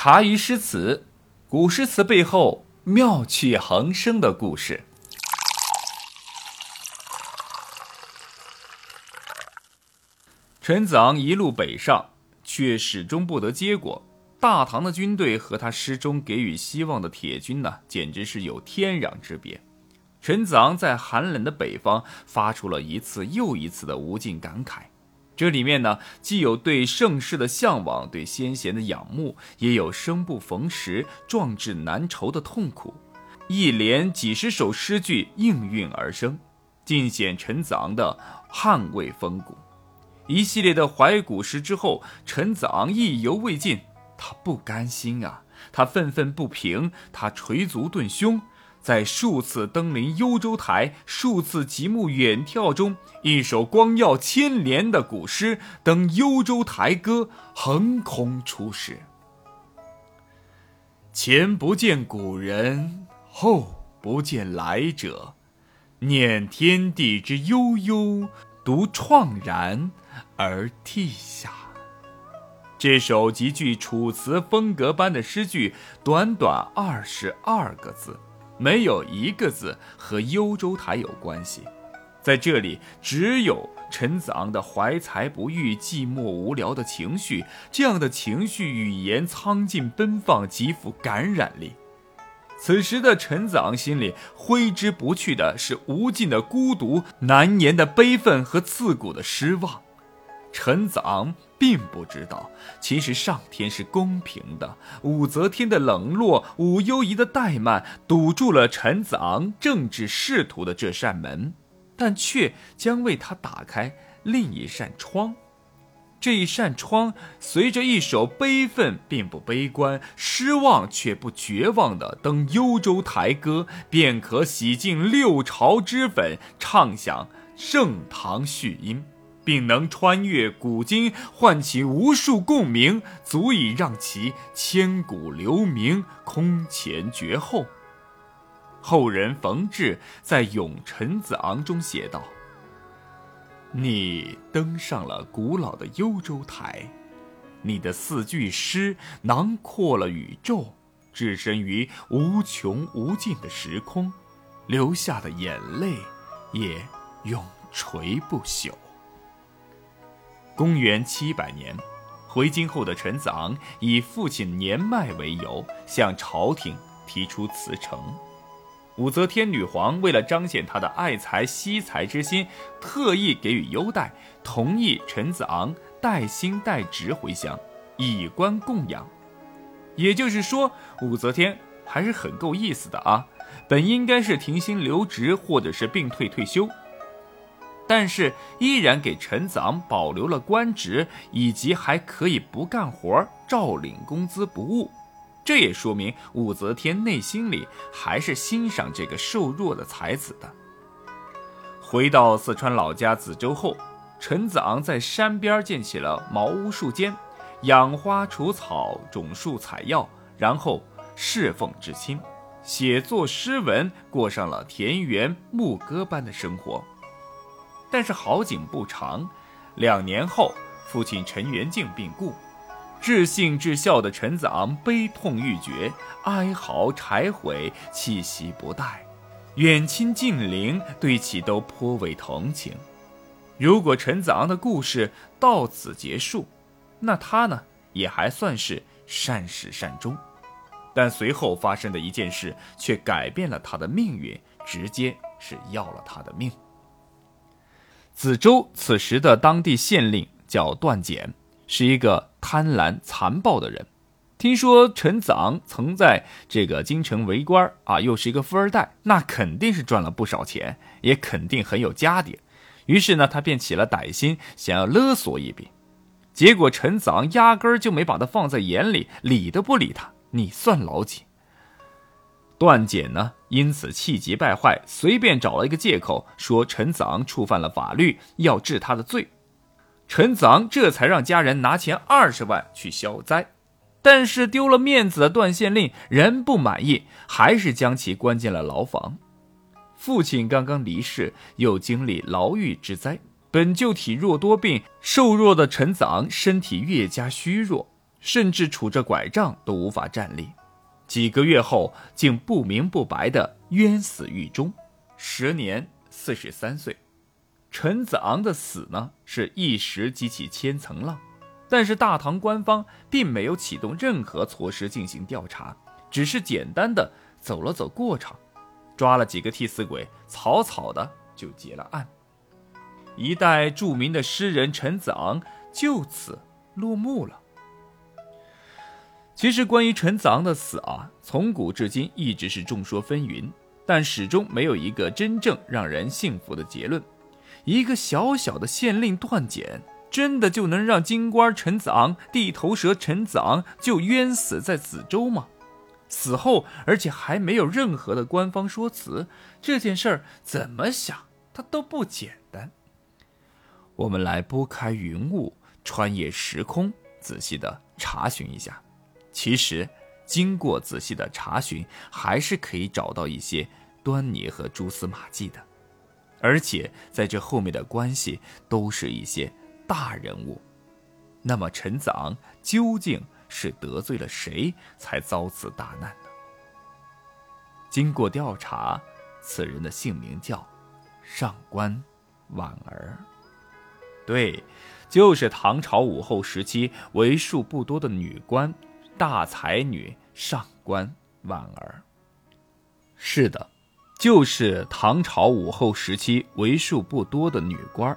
茶余诗词，古诗词背后妙趣横生的故事。陈子昂一路北上，却始终不得结果。大唐的军队和他诗中给予希望的铁军呢，简直是有天壤之别。陈子昂在寒冷的北方，发出了一次又一次的无尽感慨。这里面呢，既有对盛世的向往，对先贤的仰慕，也有生不逢时、壮志难酬的痛苦。一连几十首诗句应运而生，尽显陈子昂的捍卫风骨。一系列的怀古诗之后，陈子昂意犹未尽，他不甘心啊，他愤愤不平，他捶足顿胸。在数次登临幽州台、数次极目远眺中，一首光耀千年的古诗《登幽州台歌》横空出世。前不见古人，后不见来者，念天地之悠悠，独怆然而涕下。这首极具楚辞风格般的诗句，短短二十二个字。没有一个字和幽州台有关系，在这里只有陈子昂的怀才不遇、寂寞无聊的情绪。这样的情绪语言苍劲奔放，极富感染力。此时的陈子昂心里挥之不去的是无尽的孤独、难言的悲愤和刺骨的失望。陈子昂并不知道，其实上天是公平的。武则天的冷落，武攸宜的怠慢，堵住了陈子昂政治仕途的这扇门，但却将为他打开另一扇窗。这一扇窗，随着一首悲愤并不悲观、失望却不绝望的《登幽州台歌》，便可洗净六朝脂粉，唱响盛唐序音。并能穿越古今，唤起无数共鸣，足以让其千古留名，空前绝后。后人冯至在《咏陈子昂》中写道：“你登上了古老的幽州台，你的四句诗囊括了宇宙，置身于无穷无尽的时空，流下的眼泪也永垂不朽。”公元七百年，回京后的陈子昂以父亲年迈为由，向朝廷提出辞呈。武则天女皇为了彰显她的爱才惜才之心，特意给予优待，同意陈子昂带薪带职回乡，以官供养。也就是说，武则天还是很够意思的啊！本应该是停薪留职，或者是病退退休。但是依然给陈子昂保留了官职，以及还可以不干活照领工资不误。这也说明武则天内心里还是欣赏这个瘦弱的才子的。回到四川老家梓州后，陈子昂在山边建起了茅屋树间，养花除草，种树采药，然后侍奉至亲，写作诗文，过上了田园牧歌般的生活。但是好景不长，两年后，父亲陈元敬病故，至信至孝的陈子昂悲痛欲绝，哀嚎柴悔，气息不待，远亲近邻对其都颇为同情。如果陈子昂的故事到此结束，那他呢也还算是善始善终。但随后发生的一件事却改变了他的命运，直接是要了他的命。子州此时的当地县令叫段简，是一个贪婪残暴的人。听说陈子昂曾在这个京城为官啊，又是一个富二代，那肯定是赚了不少钱，也肯定很有家底。于是呢，他便起了歹心，想要勒索一笔。结果陈子昂压根儿就没把他放在眼里，理都不理他。你算老几？段简呢，因此气急败坏，随便找了一个借口说陈子昂触犯了法律，要治他的罪。陈子昂这才让家人拿钱二十万去消灾。但是丢了面子的段县令仍不满意，还是将其关进了牢房。父亲刚刚离世，又经历牢狱之灾，本就体弱多病、瘦弱的陈子昂身体越加虚弱。甚至杵着拐杖都无法站立。几个月后，竟不明不白的冤死狱中，时年四十三岁。陈子昂的死呢，是一时激起千层浪，但是大唐官方并没有启动任何措施进行调查，只是简单的走了走过场，抓了几个替死鬼，草草的就结了案。一代著名的诗人陈子昂就此落幕了。其实，关于陈子昂的死啊，从古至今一直是众说纷纭，但始终没有一个真正让人信服的结论。一个小小的县令段简，真的就能让京官陈子昂、地头蛇陈子昂就冤死在梓州吗？死后，而且还没有任何的官方说辞，这件事儿怎么想，它都不简单。我们来拨开云雾，穿越时空，仔细的查询一下。其实，经过仔细的查询，还是可以找到一些端倪和蛛丝马迹的，而且在这后面的关系都是一些大人物。那么，陈子昂究竟是得罪了谁，才遭此大难呢？经过调查，此人的姓名叫上官婉儿，对，就是唐朝武后时期为数不多的女官。大才女上官婉儿。是的，就是唐朝武后时期为数不多的女官，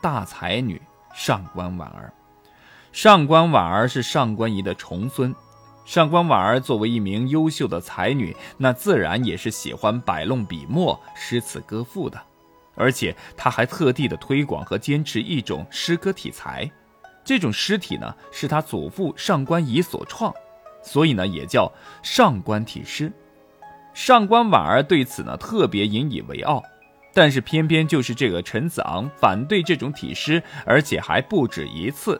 大才女上官婉儿。上官婉儿是上官仪的重孙。上官婉儿作为一名优秀的才女，那自然也是喜欢摆弄笔墨、诗词歌赋的。而且，她还特地的推广和坚持一种诗歌体裁。这种诗体呢，是他祖父上官仪所创，所以呢，也叫上官体诗。上官婉儿对此呢，特别引以为傲。但是偏偏就是这个陈子昂反对这种体诗，而且还不止一次，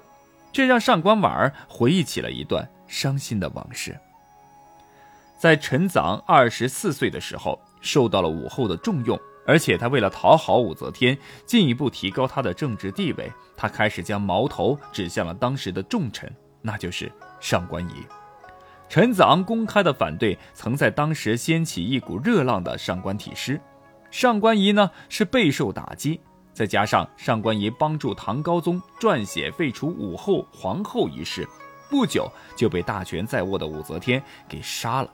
这让上官婉儿回忆起了一段伤心的往事。在陈子昂二十四岁的时候，受到了武后的重用。而且他为了讨好武则天，进一步提高他的政治地位，他开始将矛头指向了当时的重臣，那就是上官仪。陈子昂公开的反对，曾在当时掀起一股热浪的上官体诗。上官仪呢是备受打击，再加上上官仪帮助唐高宗撰写废除武后、皇后一事，不久就被大权在握的武则天给杀了。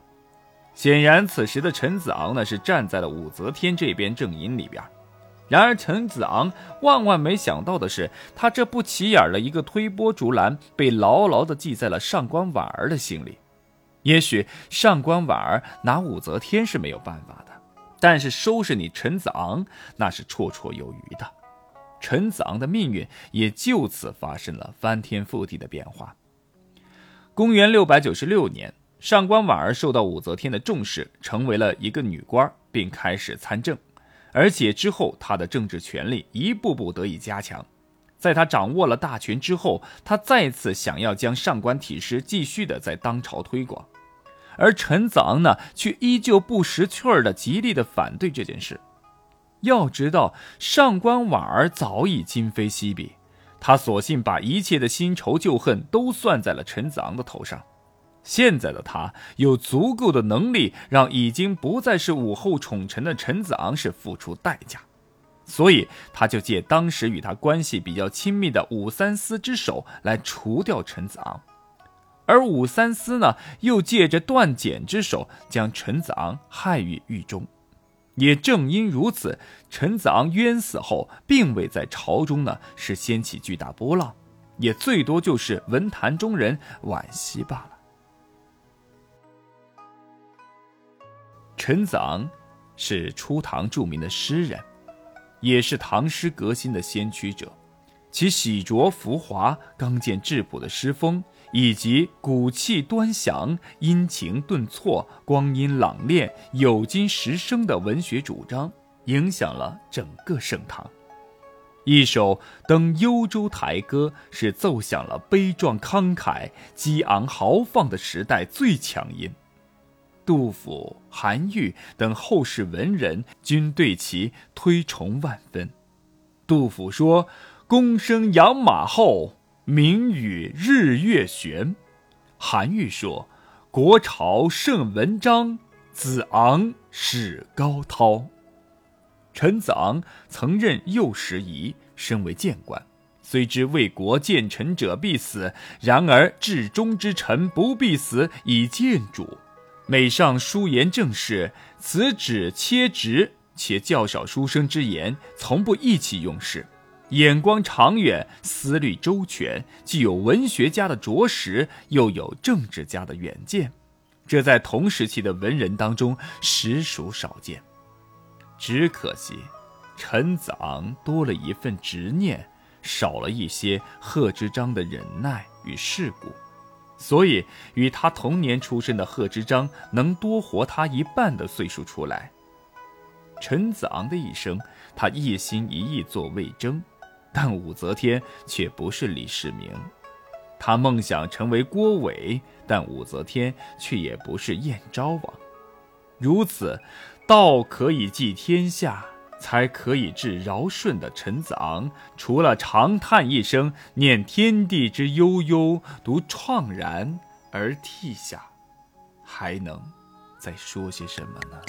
显然，此时的陈子昂呢是站在了武则天这边阵营里边。然而，陈子昂万万没想到的是，他这不起眼的一个推波助澜，被牢牢地记在了上官婉儿的心里。也许上官婉儿拿武则天是没有办法的，但是收拾你陈子昂那是绰绰有余的。陈子昂的命运也就此发生了翻天覆地的变化。公元六百九十六年。上官婉儿受到武则天的重视，成为了一个女官，并开始参政，而且之后她的政治权力一步步得以加强。在她掌握了大权之后，她再次想要将上官体诗继续的在当朝推广，而陈子昂呢，却依旧不识趣儿的极力的反对这件事。要知道，上官婉儿早已今非昔比，他索性把一切的新仇旧恨都算在了陈子昂的头上。现在的他有足够的能力，让已经不再是武后宠臣的陈子昂是付出代价，所以他就借当时与他关系比较亲密的武三思之手来除掉陈子昂，而武三思呢，又借着段简之手将陈子昂害于狱中。也正因如此，陈子昂冤死后，并未在朝中呢是掀起巨大波浪，也最多就是文坛中人惋惜罢了。陈子昂是初唐著名的诗人，也是唐诗革新的先驱者。其洗濯浮华、刚健质朴的诗风，以及骨气端详、阴晴顿挫、光阴朗练、有金实声的文学主张，影响了整个盛唐。一首《登幽州台歌》是奏响了悲壮慷慨、激昂豪放的时代最强音。杜甫、韩愈等后世文人均对其推崇万分。杜甫说：“公生扬马后，明与日月悬。韩愈说：“国朝盛文章，子昂史高涛。”陈子昂曾任右拾遗，身为谏官。虽知为国谏臣者必死，然而至忠之臣不必死以谏主。每上书言政事，此指切直，且较少书生之言，从不意气用事，眼光长远，思虑周全，既有文学家的着实，又有政治家的远见，这在同时期的文人当中实属少见。只可惜，陈子昂多了一份执念。少了一些贺知章的忍耐与世故，所以与他同年出生的贺知章能多活他一半的岁数出来。陈子昂的一生，他一心一意做魏征，但武则天却不是李世民；他梦想成为郭伟，但武则天却也不是燕昭王。如此，道可以济天下。才可以致尧舜的陈子昂，除了长叹一声，念天地之悠悠，独怆然而涕下，还能再说些什么呢？